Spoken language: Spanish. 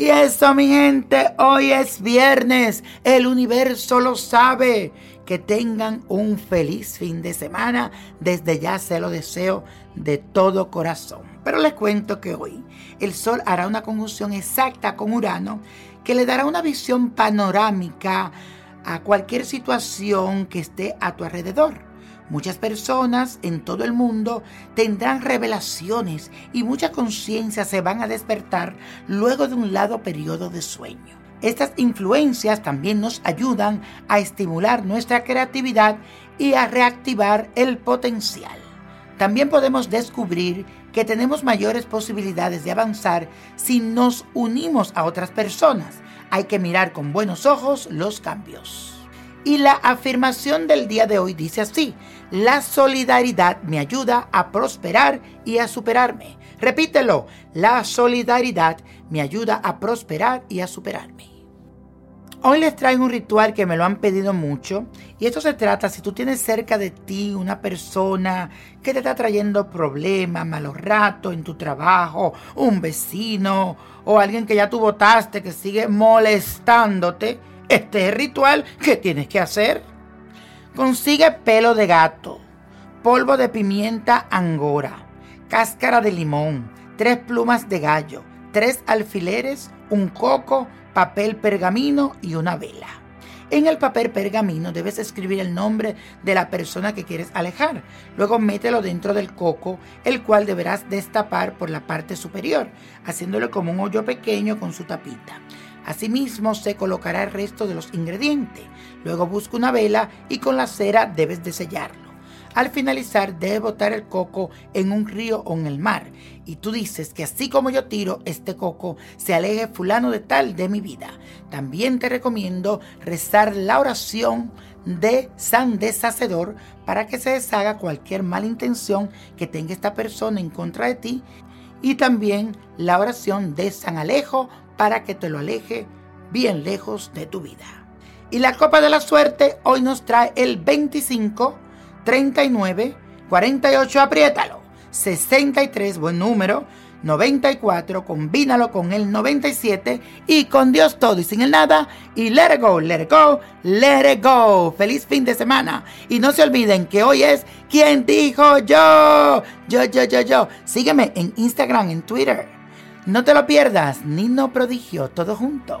Y eso, mi gente, hoy es viernes. El universo lo sabe. Que tengan un feliz fin de semana. Desde ya se lo deseo de todo corazón. Pero les cuento que hoy el Sol hará una conjunción exacta con Urano que le dará una visión panorámica a cualquier situación que esté a tu alrededor. Muchas personas en todo el mundo tendrán revelaciones y muchas conciencias se van a despertar luego de un largo periodo de sueño. Estas influencias también nos ayudan a estimular nuestra creatividad y a reactivar el potencial. También podemos descubrir que tenemos mayores posibilidades de avanzar si nos unimos a otras personas. Hay que mirar con buenos ojos los cambios. Y la afirmación del día de hoy dice así, la solidaridad me ayuda a prosperar y a superarme. Repítelo, la solidaridad me ayuda a prosperar y a superarme. Hoy les traigo un ritual que me lo han pedido mucho y esto se trata si tú tienes cerca de ti una persona que te está trayendo problemas, malos ratos en tu trabajo, un vecino o alguien que ya tú votaste que sigue molestándote este es el ritual que tienes que hacer. Consigue pelo de gato, polvo de pimienta angora, cáscara de limón, tres plumas de gallo, tres alfileres, un coco, papel pergamino y una vela. En el papel pergamino debes escribir el nombre de la persona que quieres alejar. Luego mételo dentro del coco, el cual deberás destapar por la parte superior, haciéndolo como un hoyo pequeño con su tapita. Asimismo se colocará el resto de los ingredientes. Luego busca una vela y con la cera debes de sellarlo. Al finalizar debes botar el coco en un río o en el mar. Y tú dices que así como yo tiro este coco, se aleje fulano de tal de mi vida. También te recomiendo rezar la oración de San Deshacedor para que se deshaga cualquier mala intención que tenga esta persona en contra de ti. Y también la oración de San Alejo para que te lo aleje bien lejos de tu vida. Y la copa de la suerte hoy nos trae el 25, 39, 48, apriétalo, 63, buen número, 94, combínalo con el 97 y con Dios todo y sin el nada y let it go, let it go, let it go. Feliz fin de semana y no se olviden que hoy es quien dijo yo, yo, yo, yo, yo. Sígueme en Instagram, en Twitter no te lo pierdas, Nino Prodigio, todo junto.